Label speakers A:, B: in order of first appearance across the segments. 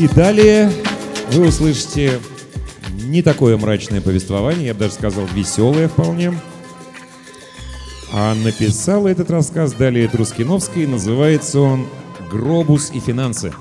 A: И далее вы услышите не такое мрачное повествование, я бы даже сказал веселое вполне. А написал этот рассказ далее Трускиновский, называется он «Гробус и финансы».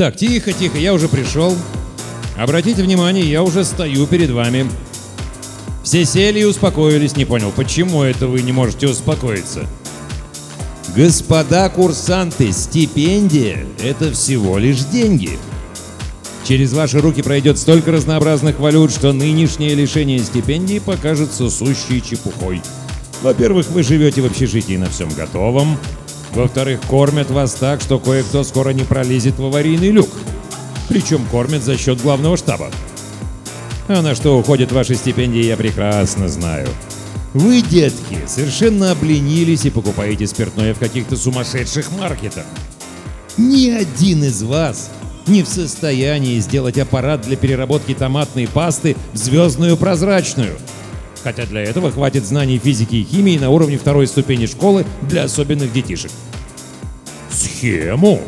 A: Так, тихо, тихо, я уже пришел. Обратите внимание, я уже стою перед вами. Все сели и успокоились. Не понял, почему это вы не можете успокоиться? Господа курсанты, стипендия – это всего лишь деньги. Через ваши руки пройдет столько разнообразных валют, что нынешнее лишение стипендии покажется сущей чепухой. Во-первых, вы живете в общежитии на всем готовом. Во-вторых, кормят вас так, что кое-кто скоро не пролезет в аварийный люк. Причем кормят за счет главного штаба. А на что уходят ваши стипендии, я прекрасно знаю. Вы, детки, совершенно обленились и покупаете спиртное в каких-то сумасшедших маркетах. Ни один из вас не в состоянии сделать аппарат для переработки томатной пасты в звездную прозрачную. Хотя для этого хватит знаний физики и химии на уровне второй ступени школы для особенных детишек. Схему?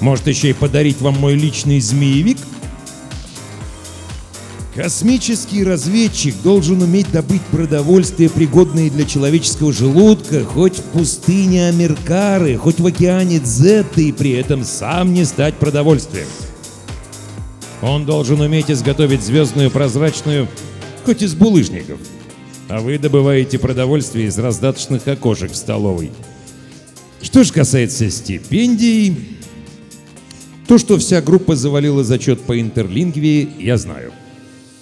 A: Может еще и подарить вам мой личный змеевик? Космический разведчик должен уметь добыть продовольствие, пригодное для человеческого желудка, хоть в пустыне Амеркары, хоть в океане Дзетты, и при этом сам не стать продовольствием. Он должен уметь изготовить звездную прозрачную, хоть из булыжников. А вы добываете продовольствие из раздаточных окошек в столовой. Что же касается стипендий, то, что вся группа завалила зачет по интерлингвии, я знаю.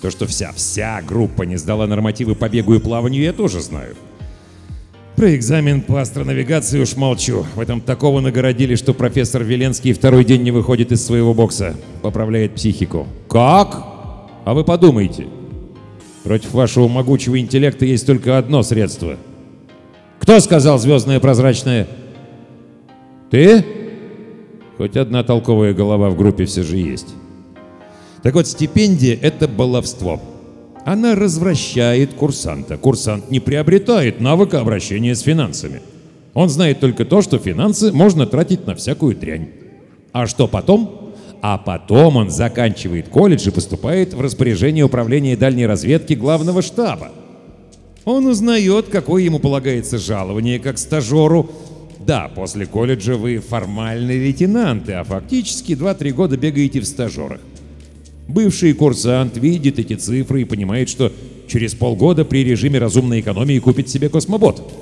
A: То, что вся, вся группа не сдала нормативы по бегу и плаванию, я тоже знаю. Про экзамен по астронавигации уж молчу. В этом такого нагородили, что профессор Веленский второй день не выходит из своего бокса. Поправляет психику. Как? А вы подумайте. Против вашего могучего интеллекта есть только одно средство. Кто сказал звездное прозрачное? Ты? Хоть одна толковая голова в группе все же есть. Так вот, стипендия — это баловство. Она развращает курсанта. Курсант не приобретает навыка обращения с финансами. Он знает только то, что финансы можно тратить на всякую дрянь. А что потом? А потом он заканчивает колледж и поступает в распоряжение управления дальней разведки главного штаба. Он узнает, какое ему полагается жалование как стажеру, Да, после колледжа вы формальные лейтенанты, а фактически 2-3 года бегаете в стажерах. Бывший курсант видит эти цифры и понимает, что через полгода при режиме разумной экономии купит себе космобот.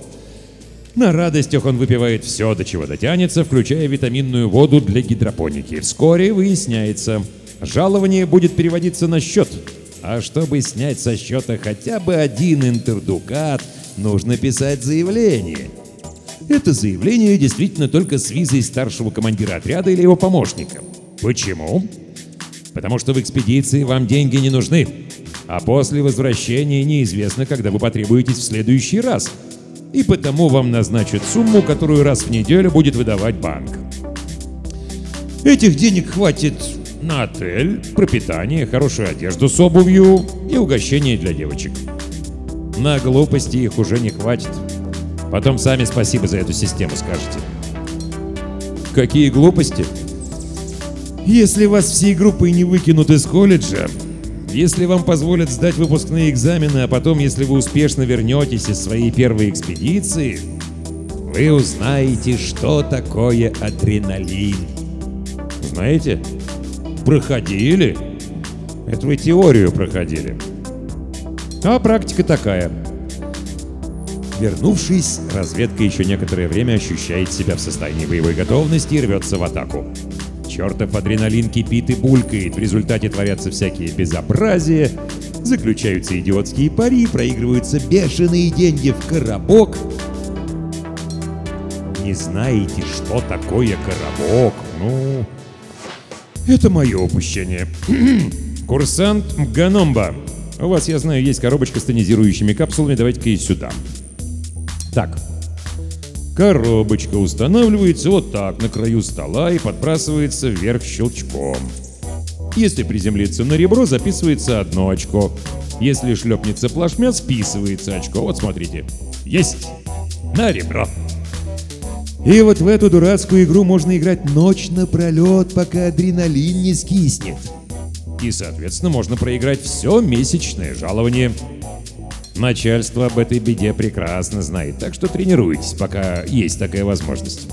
A: На радостях он выпивает все, до чего дотянется, включая витаминную воду для гидропоники. Вскоре выясняется, жалование будет переводиться на счет. А чтобы снять со счета хотя бы один интердукат, нужно писать заявление. Это заявление действительно только с визой старшего командира отряда или его помощника. Почему? Потому что в экспедиции вам деньги не нужны. А после возвращения неизвестно, когда вы потребуетесь в следующий раз. И потому вам назначат сумму, которую раз в неделю будет выдавать банк. Этих денег хватит на отель, пропитание, хорошую одежду с обувью и угощение для девочек. На глупости их уже не хватит. Потом сами спасибо за эту систему скажете. Какие глупости? Если вас всей группой не выкинут из колледжа, если вам позволят сдать выпускные экзамены, а потом, если вы успешно вернетесь из своей первой экспедиции, вы узнаете, что такое адреналин. Знаете? Проходили? Это вы теорию проходили. А практика такая. Вернувшись, разведка еще некоторое время ощущает себя в состоянии боевой готовности и рвется в атаку. Чертов адреналин кипит и булькает, в результате творятся всякие безобразия, заключаются идиотские пари, проигрываются бешеные деньги в коробок. Не знаете, что такое коробок? Ну, это мое упущение. Курсант Гаnomba. У вас, я знаю, есть коробочка с тонизирующими капсулами, давайте-ка и сюда. Так, Коробочка устанавливается вот так на краю стола и подбрасывается вверх щелчком. Если приземлиться на ребро, записывается одно очко. Если шлепнется плашмя, списывается очко. Вот смотрите. Есть! На ребро. И вот в эту дурацкую игру можно играть ночь напролет, пока адреналин не скиснет. И, соответственно, можно проиграть все месячное жалование. Начальство об этой беде прекрасно знает, так что тренируйтесь, пока есть такая возможность.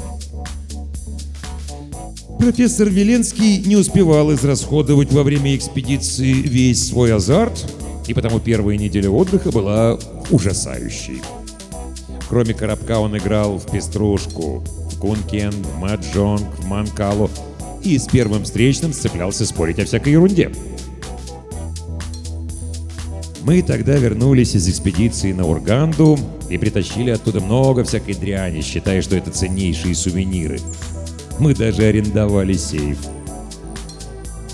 A: Профессор Веленский не успевал израсходовать во время экспедиции весь свой азарт, и потому первая неделя отдыха была ужасающей. Кроме коробка он играл в пеструшку, в кункен, в маджонг, в манкалу и с первым встречным сцеплялся спорить о всякой ерунде. Мы тогда вернулись из экспедиции на Урганду и притащили оттуда много всякой дряни, считая, что это ценнейшие сувениры. Мы даже арендовали сейф.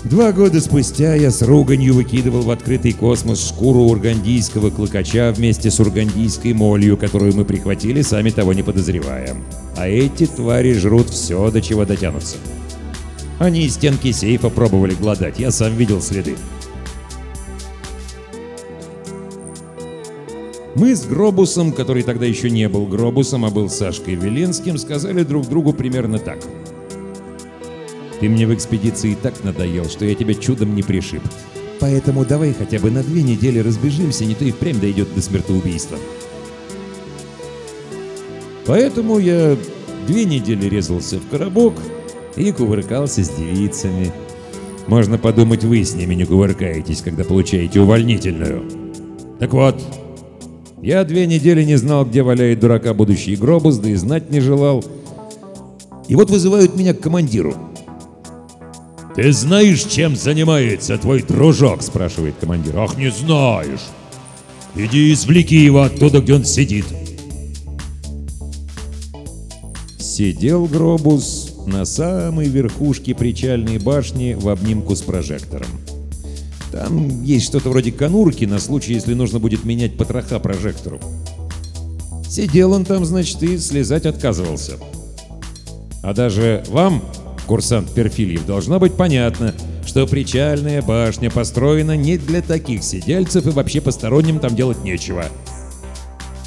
A: Два года спустя я с руганью выкидывал в открытый космос шкуру ургандийского клыкача вместе с ургандийской молью, которую мы прихватили, сами того не подозревая. А эти твари жрут все, до чего дотянутся. Они из стенки сейфа пробовали гладать, я сам видел следы. Мы с Гробусом, который тогда еще не был Гробусом, а был Сашкой Веленским, сказали друг другу примерно так. «Ты мне в экспедиции так надоел, что я тебя чудом не пришиб. Поэтому давай хотя бы на две недели разбежимся, не то и впрямь дойдет до смертоубийства». Поэтому я две недели резался в коробок и кувыркался с девицами. Можно подумать, вы с ними не кувыркаетесь, когда получаете увольнительную. Так вот, я две недели не знал, где валяет дурака будущий Гробус, да и знать не желал. И вот вызывают меня к командиру. «Ты знаешь, чем занимается твой дружок?» – спрашивает командир. «Ах, не знаешь! Иди извлеки его оттуда, где он сидит!» Сидел Гробус на самой верхушке причальной башни в обнимку с прожектором. Там есть что-то вроде конурки на случай, если нужно будет менять потроха прожектору. Сидел он там, значит, и слезать отказывался. А даже вам, курсант Перфильев, должно быть понятно, что причальная башня построена не для таких сидельцев и вообще посторонним там делать нечего.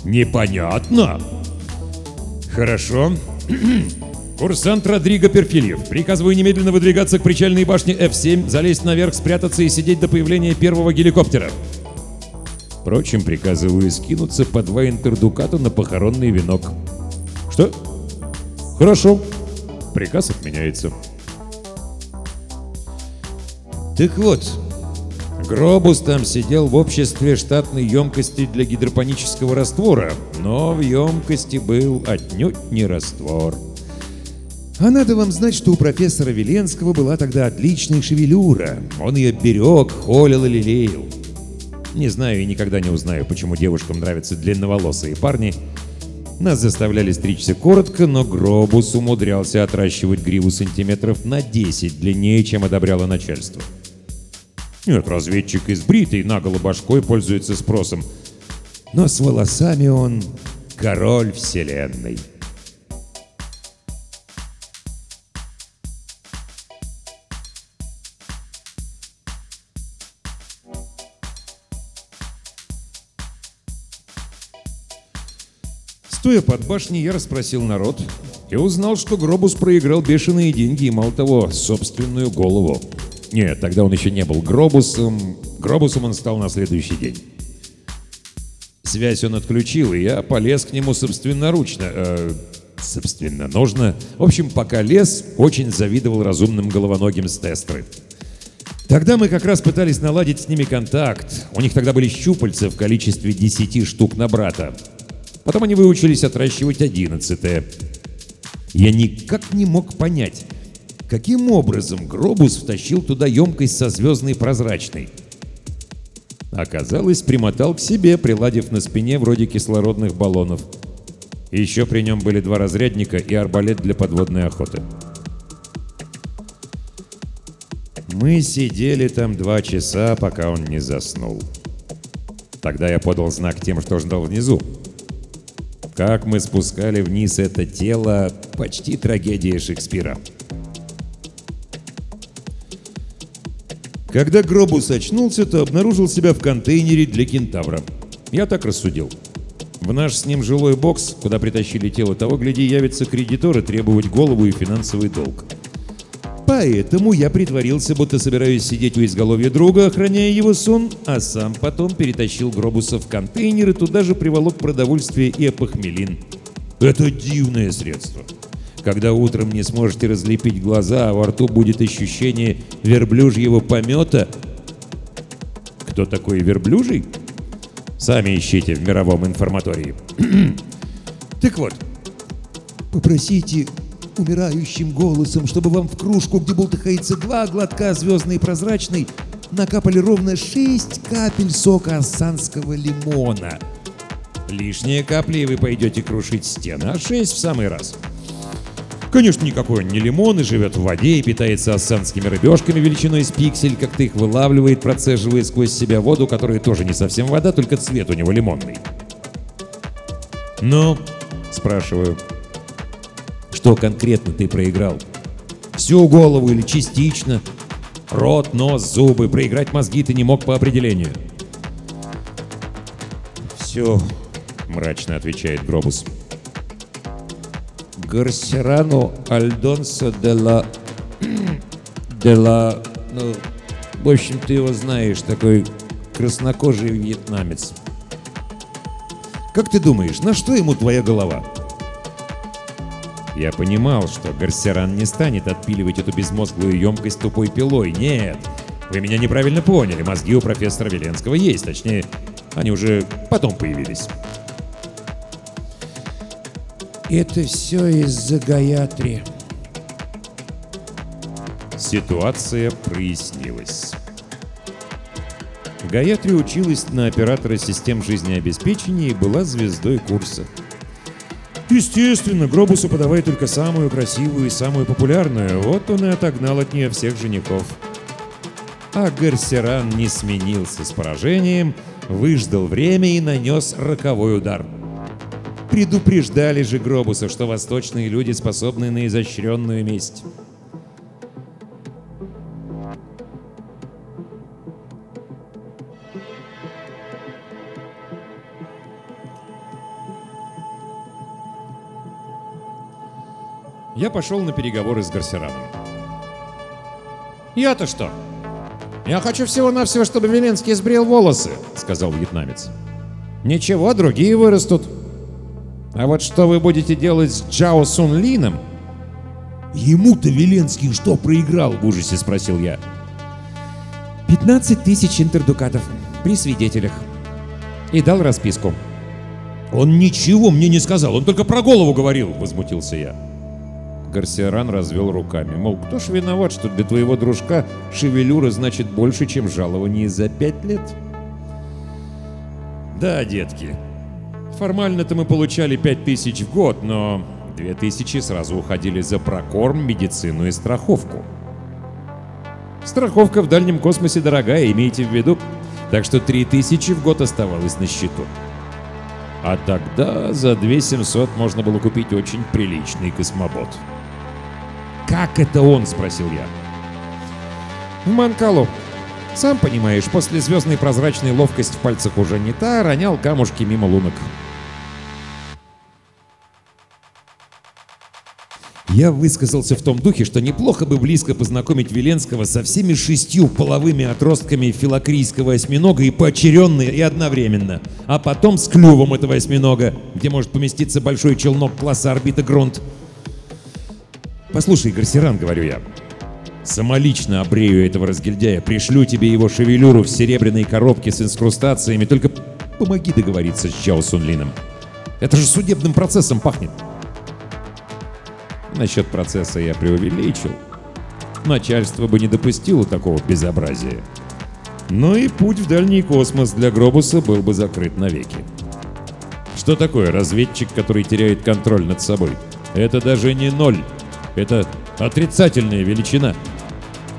A: Непонятно? Хорошо. Курсант Родриго Перфильев, приказываю немедленно выдвигаться к причальной башне F7, залезть наверх, спрятаться и сидеть до появления первого геликоптера. Впрочем, приказываю скинуться по два интердуката на похоронный венок. Что?
B: Хорошо. Приказ отменяется.
A: Так вот, Гробус там сидел в обществе штатной емкости для гидропонического раствора, но в емкости был отнюдь не раствор. А надо вам знать, что у профессора Веленского была тогда отличная шевелюра. Он ее берег, холил и лелеял. Не знаю и никогда не узнаю, почему девушкам нравятся длинноволосые парни. Нас заставляли стричься коротко, но Гробус умудрялся отращивать гриву сантиметров на 10 длиннее, чем одобряло начальство. Нет, разведчик из бритой наголо башкой пользуется спросом. Но с волосами он король вселенной. Стоя под башней, я расспросил народ и узнал, что Гробус проиграл бешеные деньги и, мало того, собственную голову. Нет, тогда он еще не был Гробусом. Гробусом он стал на следующий день. Связь он отключил, и я полез к нему собственноручно. Э, собственно, нужно. В общем, пока лез, очень завидовал разумным головоногим с тестеры. Тогда мы как раз пытались наладить с ними контакт. У них тогда были щупальца в количестве 10 штук на брата. Потом они выучились отращивать одиннадцатое. Я никак не мог понять, каким образом Гробус втащил туда емкость со звездной прозрачной. Оказалось, примотал к себе, приладив на спине вроде кислородных баллонов. Еще при нем были два разрядника и арбалет для подводной охоты. Мы сидели там два часа, пока он не заснул. Тогда я подал знак тем, что ждал внизу. Как мы спускали вниз это тело, почти трагедия Шекспира. Когда Гробус очнулся, то обнаружил себя в контейнере для кентавра. Я так рассудил. В наш с ним жилой бокс, куда притащили тело того, гляди, явятся кредиторы требовать голову и финансовый долг. Поэтому я притворился, будто собираюсь сидеть у изголовья друга, охраняя его сон, а сам потом перетащил Гробуса в контейнер и туда же приволок продовольствие и апохмелин. Это дивное средство. Когда утром не сможете разлепить глаза, а во рту будет ощущение верблюжьего помета. Кто такой верблюжий? Сами ищите в мировом информатории. так вот, попросите умирающим голосом, чтобы вам в кружку, где бултыхается два глотка звездной прозрачной, накапали ровно шесть капель сока ассанского лимона. Лишние капли, и вы пойдете крушить стены, а шесть в самый раз. Конечно, никакой он не лимон и живет в воде и питается ассанскими рыбешками величиной с пиксель, как ты их вылавливает, процеживая сквозь себя воду, которая тоже не совсем вода, только цвет у него лимонный. «Ну?» – спрашиваю. Что конкретно ты проиграл? Всю голову или частично? Рот, нос, зубы. Проиграть мозги ты не мог по определению. «Все», — мрачно отвечает Гробус. «Гарсерано Альдонсо де ла... де ла... Ну, в общем, ты его знаешь, такой краснокожий вьетнамец. Как ты думаешь, на что ему твоя голова?» Я понимал, что Гарсеран не станет отпиливать эту безмозглую емкость тупой пилой. Нет, вы меня неправильно поняли. Мозги у профессора Веленского есть. Точнее, они уже потом появились.
C: Это все из-за Гаятри.
A: Ситуация прояснилась. Гаятри училась на оператора систем жизнеобеспечения и была звездой курса. Естественно, Гробусу подавай только самую красивую и самую популярную. Вот он и отогнал от нее всех женихов. А Гарсеран не сменился с поражением, выждал время и нанес роковой удар. Предупреждали же Гробуса, что восточные люди способны на изощренную месть. Я пошел на переговоры с Гарсераном.
B: «Я-то что? Я хочу всего-навсего, чтобы Веленский сбрил волосы», — сказал вьетнамец. «Ничего, другие вырастут. А вот что вы будете делать с Джао Сун Лином,
A: Ему-то Веленский что проиграл? В ужасе спросил я.
C: 15 тысяч интердукатов при свидетелях. И дал расписку.
A: Он ничего мне не сказал, он только про голову говорил, возмутился я.
B: Гарсиаран развел руками, мол, кто ж виноват, что для твоего дружка шевелюра значит больше, чем жалование за пять лет?
A: Да, детки. Формально-то мы получали пять тысяч в год, но две тысячи сразу уходили за прокорм, медицину и страховку. Страховка в дальнем космосе дорогая, имейте в виду. Так что три тысячи в год оставалось на счету. А тогда за 2700 можно было купить очень приличный космобот. «Как это он?» — спросил я.
C: Манкалу. Сам понимаешь, после звездной прозрачной ловкость в пальцах уже не та, ронял камушки мимо лунок.
A: Я высказался в том духе, что неплохо бы близко познакомить Веленского со всеми шестью половыми отростками филокрийского осьминога и поочеренно, и одновременно. А потом с клювом этого осьминога, где может поместиться большой челнок класса орбита Грунт. «Послушай, Гарсиран, — говорю я, — самолично обрею этого разгильдяя, пришлю тебе его шевелюру в серебряной коробке с инскрустациями, только помоги договориться с Чао Сунлином. Это же судебным процессом пахнет».
B: Насчет процесса я преувеличил. Начальство бы не допустило такого безобразия. Но и путь в дальний космос для Гробуса был бы закрыт навеки. Что такое разведчик, который теряет контроль над собой? Это даже не ноль. Это отрицательная величина.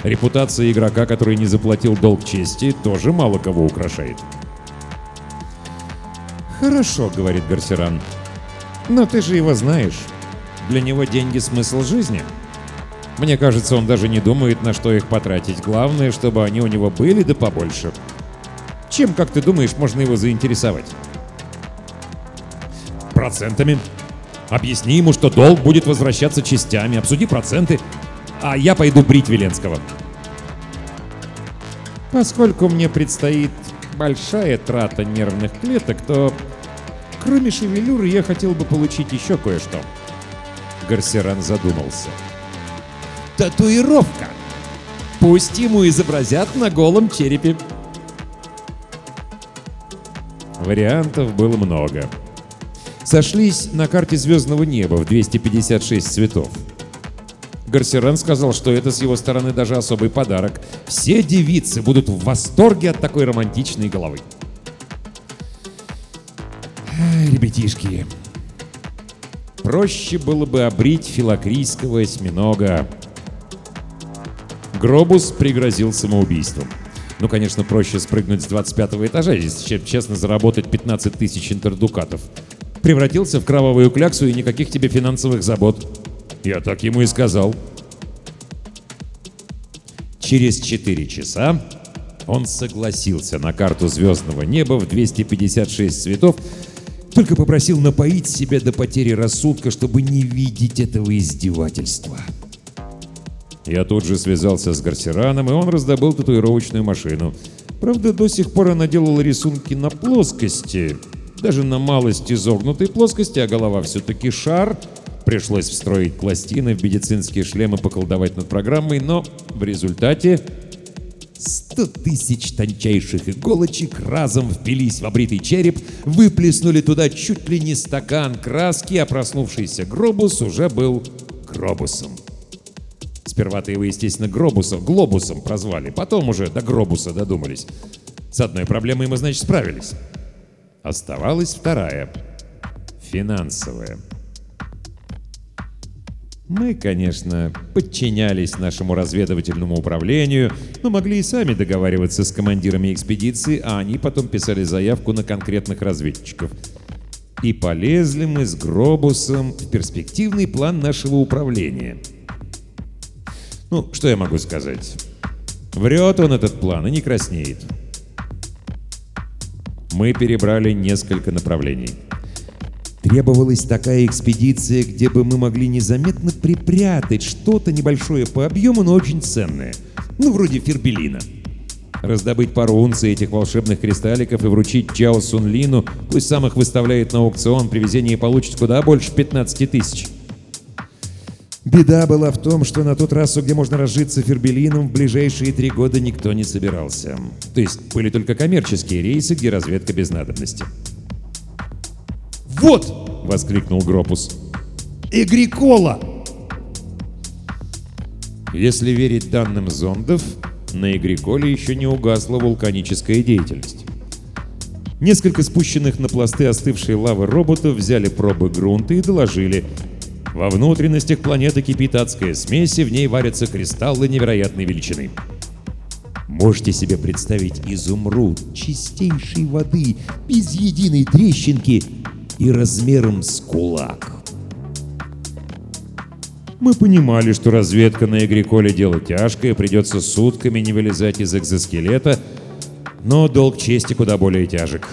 B: Репутация игрока, который не заплатил долг чести, тоже мало кого украшает.
C: «Хорошо», — говорит Гарсеран. «Но ты же его знаешь. Для него деньги — смысл жизни. Мне кажется, он даже не думает, на что их потратить. Главное, чтобы они у него были да побольше. Чем, как ты думаешь, можно его заинтересовать?»
A: Процентами. Объясни ему, что долг будет возвращаться частями, обсуди проценты, а я пойду брить Веленского.
C: Поскольку мне предстоит большая трата нервных клеток, то кроме шевелюры я хотел бы получить еще кое-что.
B: Гарсеран задумался.
A: Татуировка. Пусть ему изобразят на голом черепе.
B: Вариантов было много.
A: Сошлись на карте звездного неба в 256 цветов. Гарсеран сказал, что это с его стороны даже особый подарок. Все девицы будут в восторге от такой романтичной головы. Ребятишки, проще было бы обрить филокрийского осьминога. Гробус пригрозил самоубийством. Ну, конечно, проще спрыгнуть с 25 этажа, чем честно заработать 15 тысяч интердукатов. Превратился в кровавую кляксу и никаких тебе финансовых забот. Я так ему и сказал. Через 4 часа он согласился на карту звездного неба в 256 цветов, только попросил напоить себя до потери рассудка, чтобы не видеть этого издевательства. Я тут же связался с Гарсераном, и он раздобыл татуировочную машину. Правда, до сих пор она делала рисунки на плоскости, даже на малость изогнутой плоскости, а голова все-таки шар. Пришлось встроить пластины в медицинские шлемы, поколдовать над программой, но в результате 100 тысяч тончайших иголочек разом впились в обритый череп, выплеснули туда чуть ли не стакан краски, а проснувшийся Гробус уже был Гробусом. Сперва-то его, естественно, Гробусом, Глобусом прозвали, потом уже до Гробуса додумались. С одной проблемой мы, значит, справились. Оставалась вторая. Финансовая. Мы, конечно, подчинялись нашему разведывательному управлению, но могли и сами договариваться с командирами экспедиции, а они потом писали заявку на конкретных разведчиков. И полезли мы с Гробусом в перспективный план нашего управления. Ну, что я могу сказать? Врет он этот план и не краснеет. Мы перебрали несколько направлений. Требовалась такая экспедиция, где бы мы могли незаметно припрятать что-то небольшое по объему, но очень ценное. Ну, вроде фербелина. Раздобыть пару унций этих волшебных кристалликов и вручить Чао Сунлину, пусть сам их выставляет на аукцион, при везении получит куда больше 15 тысяч. Беда была в том, что на ту трассу, где можно разжиться фербелином, в ближайшие три года никто не собирался.
B: То есть были только коммерческие рейсы, где разведка без надобности.
A: «Вот!»
B: — воскликнул Гропус.
A: «Эгрикола!»
B: Если верить данным зондов, на Игриколе еще не угасла вулканическая деятельность. Несколько спущенных на пласты остывшей лавы роботов взяли пробы грунта и доложили. Во внутренностях планеты кипит адская смесь, и в ней варятся кристаллы невероятной величины.
A: Можете себе представить изумруд чистейшей воды, без единой трещинки и размером с кулак.
B: Мы понимали, что разведка на Игриколе дело тяжкое, придется сутками не вылезать из экзоскелета, но долг чести куда более тяжек.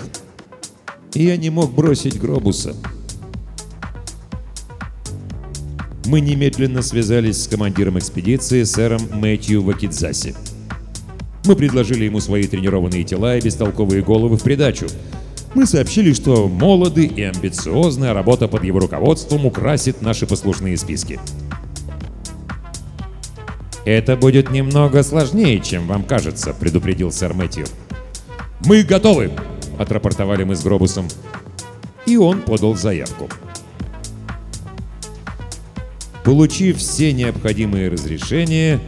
B: И я не мог бросить Гробуса. Мы немедленно связались с командиром экспедиции, сэром Мэтью Вакидзаси. Мы предложили ему свои тренированные тела и бестолковые головы в придачу. Мы сообщили, что молоды и амбициозны, а работа под его руководством украсит наши послушные списки. «Это будет немного сложнее, чем вам кажется», — предупредил сэр Мэтью. «Мы готовы!» — отрапортовали мы с Гробусом. И он подал заявку. Получив все необходимые разрешения,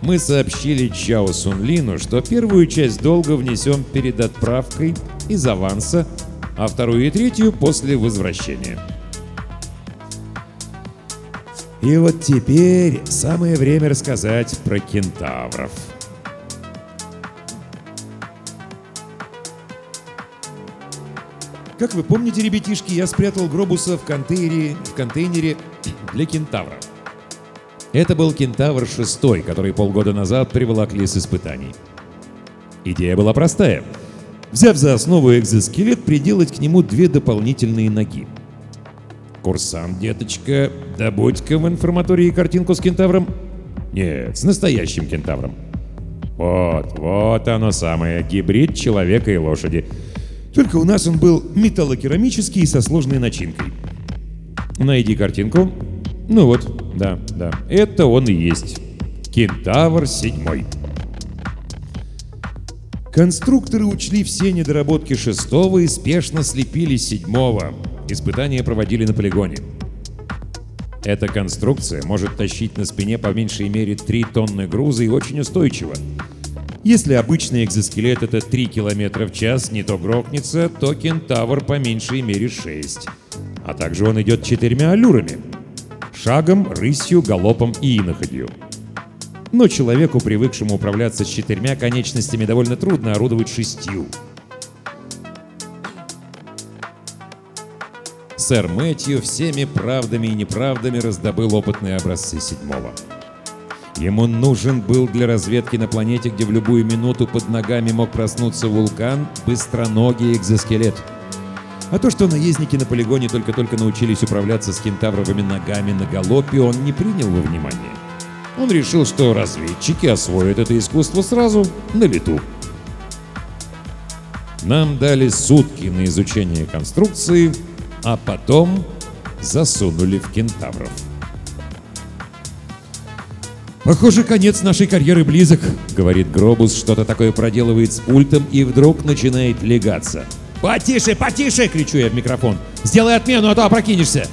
B: мы сообщили Чао Сунлину, что первую часть долга внесем перед отправкой из аванса, а вторую и третью после возвращения. И вот теперь самое время рассказать про кентавров.
A: Как вы помните, ребятишки, я спрятал Гробуса в контейнере, в контейнере для кентавра.
B: Это был кентавр шестой, который полгода назад приволокли с испытаний. Идея была простая. Взяв за основу экзоскелет, приделать к нему две дополнительные ноги. Курсант, деточка, добудь-ка в информатории картинку с кентавром. Нет, с настоящим кентавром. Вот, вот оно самое, гибрид человека и лошади.
A: Только у нас он был металлокерамический со сложной начинкой.
B: Найди картинку. Ну вот, да, да, это он и есть. Кентавр седьмой. Конструкторы учли все недоработки шестого и спешно слепили седьмого. Испытания проводили на полигоне. Эта конструкция может тащить на спине по меньшей мере 3 тонны груза и очень устойчиво. Если обычный экзоскелет это 3 км в час, не то грохнется, то кентавр по меньшей мере 6. А также он идет четырьмя аллюрами. Шагом, рысью, галопом и иноходью. Но человеку, привыкшему управляться с четырьмя конечностями, довольно трудно орудовать шестью. Сэр Мэтью всеми правдами и неправдами раздобыл опытные образцы седьмого. Ему нужен был для разведки на планете, где в любую минуту под ногами мог проснуться вулкан, быстроногий экзоскелет. А то, что наездники на полигоне только-только научились управляться с кентавровыми ногами на галопе, он не принял во внимание. Он решил, что разведчики освоят это искусство сразу на лету. Нам дали сутки на изучение конструкции, а потом засунули в кентавров.
A: «Похоже, конец нашей карьеры близок», —
B: говорит Гробус, что-то такое проделывает с пультом и вдруг начинает легаться.
A: «Потише, потише!» — кричу я в микрофон. «Сделай отмену, а то опрокинешься!»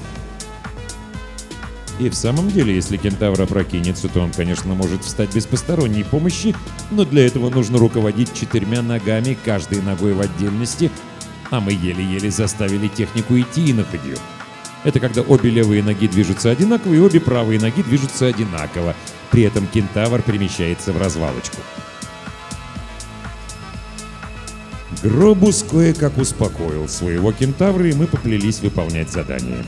B: И в самом деле, если кентавр опрокинется, то он, конечно, может встать без посторонней помощи, но для этого нужно руководить четырьмя ногами, каждой ногой в отдельности, а мы еле-еле заставили технику идти иноходью. Это когда обе левые ноги движутся одинаково и обе правые ноги движутся одинаково. При этом кентавр перемещается в развалочку. Гробус кое-как успокоил своего кентавра, и мы поплелись выполнять задание.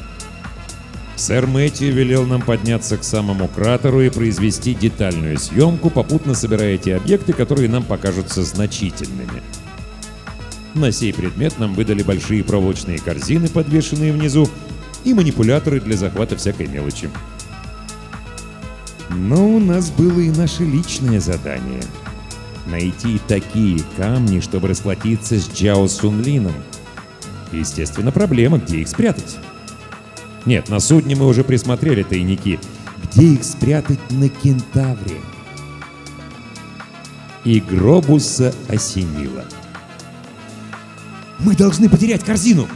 B: Сэр Мэтью велел нам подняться к самому кратеру и произвести детальную съемку, попутно собирая те объекты, которые нам покажутся значительными. На сей предмет нам выдали большие проволочные корзины, подвешенные внизу, и манипуляторы для захвата всякой мелочи. Но у нас было и наше личное задание — найти такие камни, чтобы расплатиться с Джао Сунлином. Естественно, проблема, где их спрятать. Нет, на судне мы уже присмотрели тайники.
A: где их спрятать на кентавре.
B: И Гробуса осенило.
A: Мы должны потерять корзину.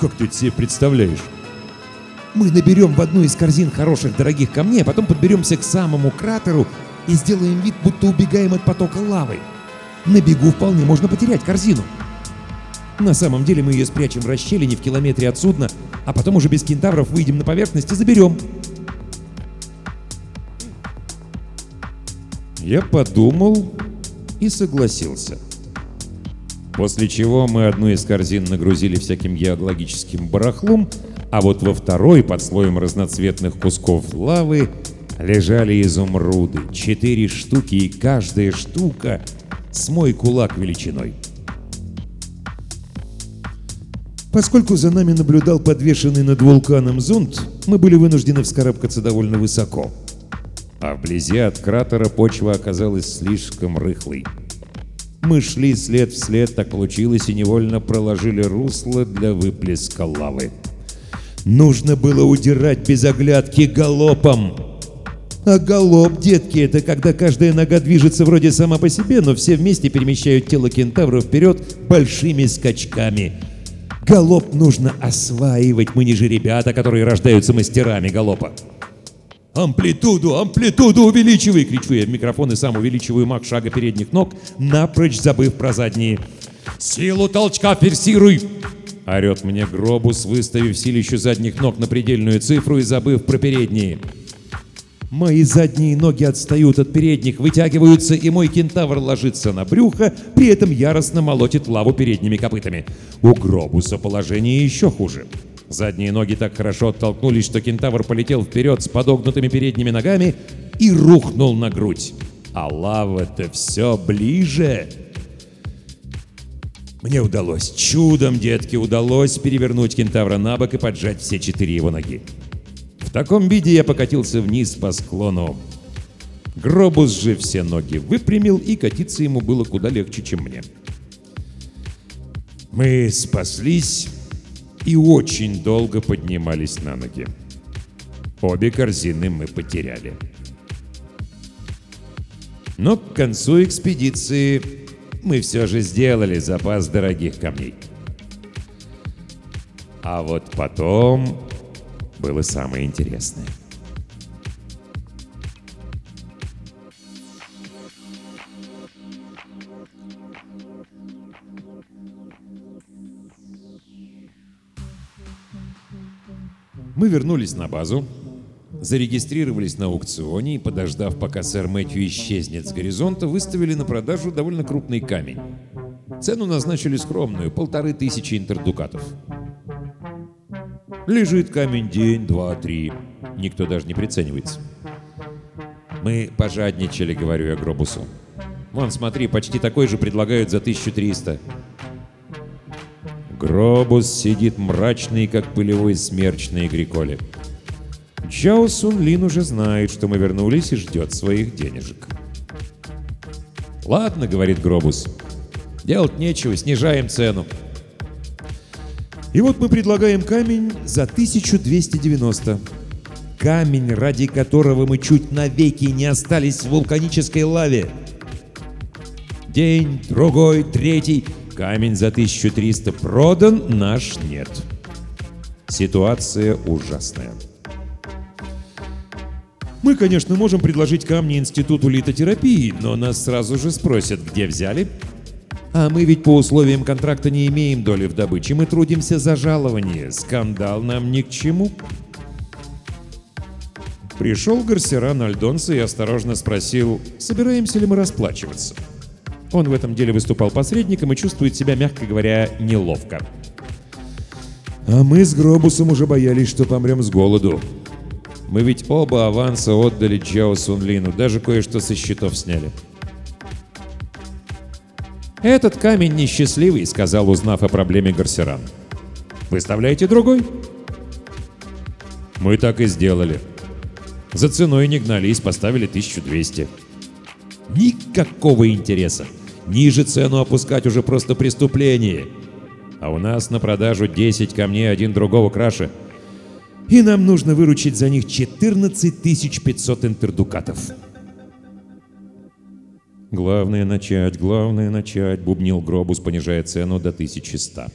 B: Как ты это себе представляешь?
A: Мы наберем в одну из корзин хороших дорогих камней, а потом подберемся к самому кратеру и сделаем вид, будто убегаем от потока лавы. На бегу вполне можно потерять корзину. На самом деле мы ее спрячем в расщелине в километре от судна, а потом уже без кентавров выйдем на поверхность и заберем.
B: Я подумал и согласился. После чего мы одну из корзин нагрузили всяким геологическим барахлом, а вот во второй, под слоем разноцветных кусков лавы, лежали изумруды. Четыре штуки, и каждая штука с мой кулак величиной.
A: Поскольку за нами наблюдал подвешенный над вулканом зонд, мы были вынуждены вскарабкаться довольно высоко.
B: А вблизи от кратера почва оказалась слишком рыхлой. Мы шли след в след, так получилось, и невольно проложили русло для выплеска лавы.
A: Нужно было удирать без оглядки галопом. А галоп, детки, это когда каждая нога движется вроде сама по себе, но все вместе перемещают тело кентавра вперед большими скачками. Галоп нужно осваивать, мы не же ребята, которые рождаются мастерами галопа. «Амплитуду, амплитуду увеличивай!» — кричу я в микрофон и сам увеличиваю мах шага передних ног, напрочь забыв про задние. «Силу толчка форсируй!» — орет мне Гробус, выставив силищу задних ног на предельную цифру и забыв про передние. Мои задние ноги отстают от передних, вытягиваются, и мой кентавр ложится на брюхо, при этом яростно молотит лаву передними копытами. У Гробуса положение еще хуже. Задние ноги так хорошо оттолкнулись, что кентавр полетел вперед с подогнутыми передними ногами и рухнул на грудь. А лава-то все ближе. Мне удалось, чудом, детки, удалось перевернуть кентавра на бок и поджать все четыре его ноги. В таком виде я покатился вниз по склону. Гробус же все ноги выпрямил, и катиться ему было куда легче, чем мне. Мы спаслись и очень долго поднимались на ноги. Обе корзины мы потеряли. Но к концу экспедиции мы все же сделали запас дорогих камней. А вот потом было самое интересное. Мы вернулись на базу, зарегистрировались на аукционе и, подождав, пока сэр Мэтью исчезнет с горизонта, выставили на продажу довольно крупный камень. Цену назначили скромную – полторы тысячи интердукатов. Лежит камень день, два, три. Никто даже не приценивается. Мы пожадничали, говорю я Гробусу. Вон, смотри, почти такой же предлагают за 1300. Гробус сидит мрачный, как пылевой смерч на Игриколе. Чао Сун Лин уже знает, что мы вернулись и ждет своих денежек. «Ладно», — говорит Гробус, — «делать нечего, снижаем цену». И вот мы предлагаем камень за 1290. Камень, ради которого мы чуть навеки не остались в вулканической лаве. День, другой, третий. Камень за 1300 продан, наш нет. Ситуация ужасная. Мы, конечно, можем предложить камни Институту литотерапии, но нас сразу же спросят, где взяли. А мы ведь по условиям контракта не имеем доли в добыче, мы трудимся за жалование. Скандал нам ни к чему. Пришел Гарсеран Альдонса и осторожно спросил, собираемся ли мы расплачиваться. Он в этом деле выступал посредником и чувствует себя, мягко говоря, неловко. А мы с Гробусом уже боялись, что помрем с голоду. Мы ведь оба аванса отдали Джао Сунлину, даже кое-что со счетов сняли. «Этот камень несчастливый», — сказал, узнав о проблеме Гарсеран. «Выставляйте другой». Мы так и сделали. За ценой не гнались, поставили 1200. Никакого интереса. Ниже цену опускать уже просто преступление. А у нас на продажу 10 камней один другого краше. И нам нужно выручить за них 14 500 интердукатов.
B: Главное начать, главное начать, бубнил Гробус, понижая цену до 1100.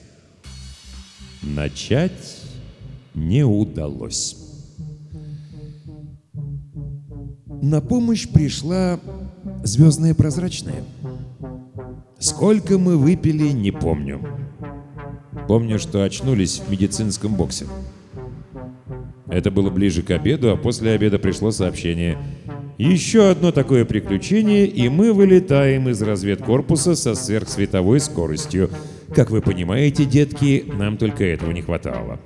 B: Начать не удалось.
A: На помощь пришла звездная прозрачная. Сколько мы выпили, не помню.
B: Помню, что очнулись в медицинском боксе. Это было ближе к обеду, а после обеда пришло сообщение. Еще одно такое приключение, и мы вылетаем из разведкорпуса со сверхсветовой скоростью. Как вы понимаете, детки, нам только этого не хватало.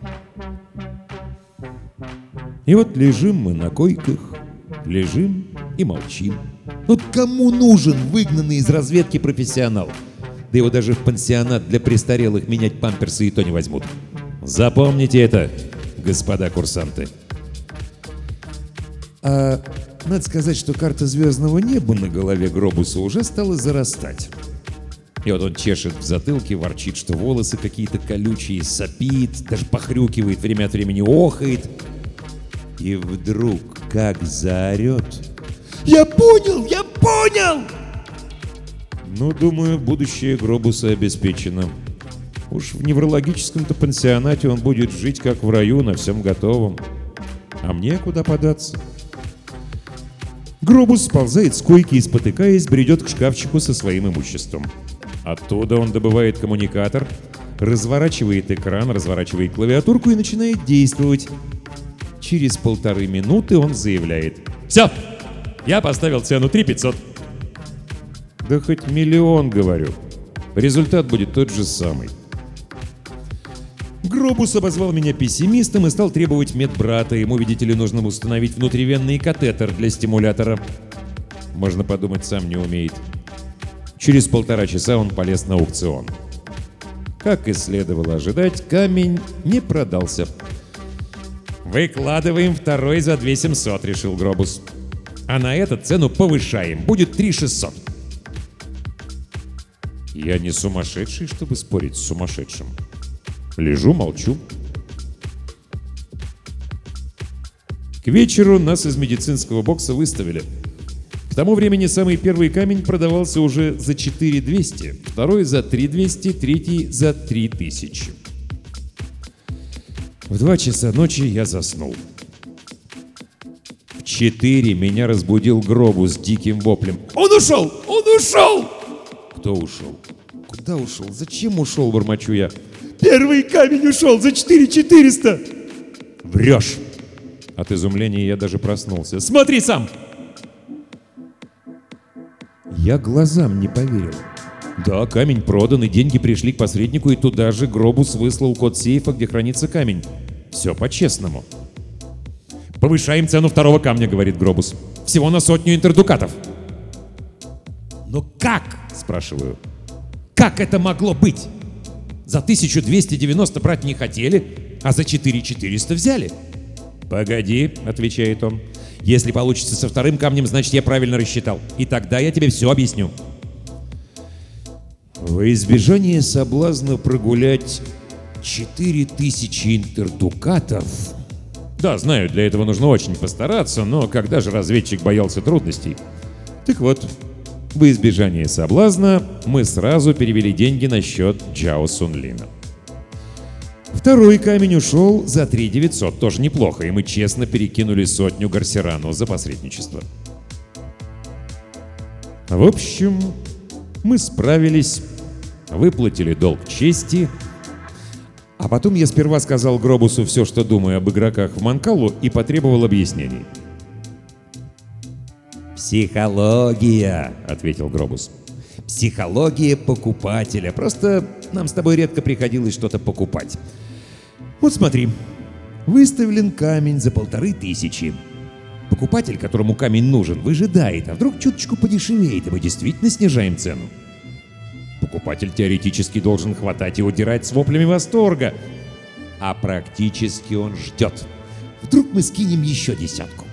B: И вот лежим мы на койках, лежим и молчим.
A: Вот кому нужен выгнанный из разведки профессионал? Да его даже в пансионат для престарелых менять памперсы и то не возьмут.
B: Запомните это, господа курсанты.
A: А надо сказать, что карта звездного неба на голове Гробуса уже стала зарастать.
B: И вот он чешет в затылке, ворчит, что волосы какие-то колючие, сопит, даже похрюкивает, время от времени охает.
A: И вдруг как заорет. «Я понял! Я понял!»
B: Ну, думаю, будущее Гробуса обеспечено. Уж в неврологическом-то пансионате он будет жить как в раю, на всем готовом. А мне куда податься?
A: Гробус сползает с койки и, спотыкаясь, бредет к шкафчику со своим имуществом.
B: Оттуда он добывает коммуникатор,
A: разворачивает экран, разворачивает клавиатурку и начинает действовать. Через полторы минуты он заявляет.
B: «Все! Я поставил цену 3500». Да хоть миллион, говорю. Результат будет тот же самый.
A: Гробус обозвал меня пессимистом и стал требовать медбрата. Ему, видите ли, нужно установить внутривенный катетер для стимулятора.
B: Можно подумать, сам не умеет. Через полтора часа он полез на аукцион. Как и следовало ожидать, камень не продался.
A: «Выкладываем второй за 2700», — решил Гробус. «А на этот цену повышаем. Будет 3600».
B: Я не сумасшедший, чтобы спорить с сумасшедшим. Лежу, молчу. К вечеру нас из медицинского бокса выставили. К тому времени самый первый камень продавался уже за 4200, второй за 3200, третий за 3000. В два часа ночи я заснул. В четыре меня разбудил гробу с диким воплем.
A: «Он ушел! Он ушел!»
B: Кто ушел? Куда ушел? Зачем ушел, бормочу я?
A: Первый камень ушел за 4400!
B: Врешь! От изумления я даже проснулся.
A: Смотри сам!
B: Я глазам не поверил. Да, камень продан, и деньги пришли к посреднику, и туда же Гробус выслал код сейфа, где хранится камень. Все по-честному.
A: «Повышаем цену второго камня», — говорит Гробус. «Всего на сотню интердукатов». «Но как?» — спрашиваю. «Как это могло быть? За 1290 брать не хотели, а за 4400 взяли».
B: «Погоди», — отвечает он.
A: «Если получится со вторым камнем, значит, я правильно рассчитал. И тогда я тебе все объясню».
B: Во избежание соблазна прогулять 4000 интердукатов... Да, знаю, для этого нужно очень постараться, но когда же разведчик боялся трудностей? Так вот, во избежание соблазна мы сразу перевели деньги на счет Джао Сунлина. Второй камень ушел за 3 900, тоже неплохо, и мы честно перекинули сотню Гарсерану за посредничество. В общем, мы справились, выплатили долг чести, а потом я сперва сказал Гробусу все, что думаю об игроках в Манкалу, и потребовал объяснений.
A: «Психология», — ответил Гробус. «Психология покупателя. Просто нам с тобой редко приходилось что-то покупать. Вот смотри, выставлен камень за полторы тысячи. Покупатель, которому камень нужен, выжидает, а вдруг чуточку подешевеет, и мы действительно снижаем цену. Покупатель теоретически должен хватать и удирать с воплями восторга, а практически он ждет. Вдруг мы скинем еще десятку.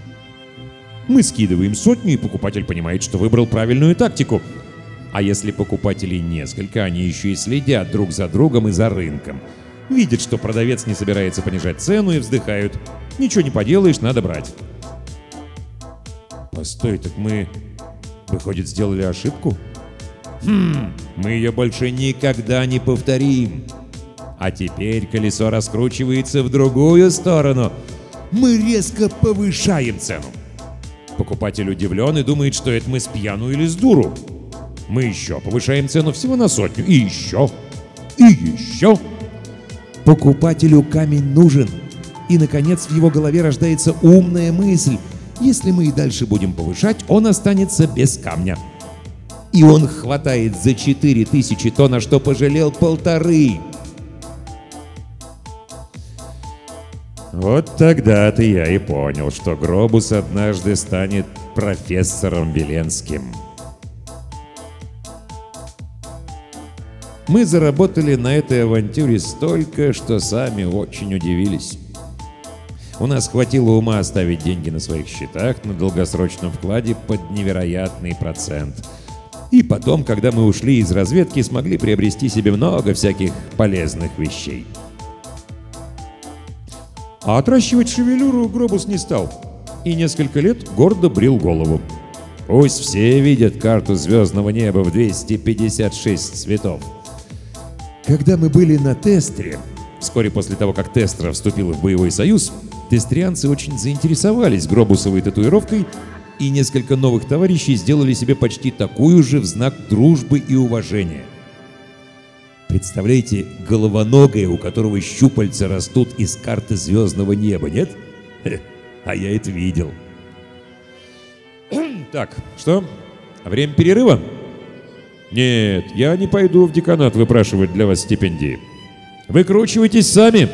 A: Мы скидываем сотню, и покупатель понимает, что выбрал правильную тактику. А если покупателей несколько, они еще и следят друг за другом и за рынком. Видят, что продавец не собирается понижать цену и вздыхают.
B: Ничего не поделаешь, надо брать.
C: Постой, так мы, выходит, сделали ошибку?
B: Хм, мы ее больше никогда не повторим. А теперь колесо раскручивается в другую сторону. Мы резко повышаем цену. Покупатель удивлен и думает, что это мы с пьяну или с дуру. Мы еще повышаем цену всего на сотню. И еще. И еще. Покупателю камень нужен. И, наконец, в его голове рождается умная мысль. Если мы и дальше будем повышать, он останется без камня. И он хватает за 4000 то, на что пожалел полторы. Вот тогда-то я и понял, что Гробус однажды станет профессором Веленским. Мы заработали на этой авантюре столько, что сами очень удивились. У нас хватило ума оставить деньги на своих счетах на долгосрочном вкладе под невероятный процент. И потом, когда мы ушли из разведки, смогли приобрести себе много всяких полезных вещей. А отращивать шевелюру Гробус не стал. И несколько лет гордо брил голову. Пусть все видят карту звездного неба в 256 цветов. Когда мы были на Тестре, вскоре после того, как Тестра вступила в боевой союз, тестрианцы очень заинтересовались гробусовой татуировкой, и несколько новых товарищей сделали себе почти такую же в знак дружбы и уважения. Представляете, головоногое, у которого щупальца растут из карты звездного неба, нет? А я это видел. Так, что? Время перерыва? Нет, я не пойду в деканат выпрашивать для вас стипендии. Выкручивайтесь сами.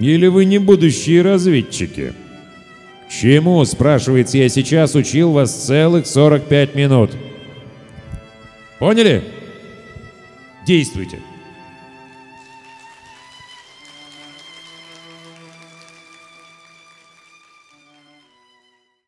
B: Или вы не будущие разведчики? Чему, спрашивается, я сейчас учил вас целых 45 минут? Поняли? Действуйте.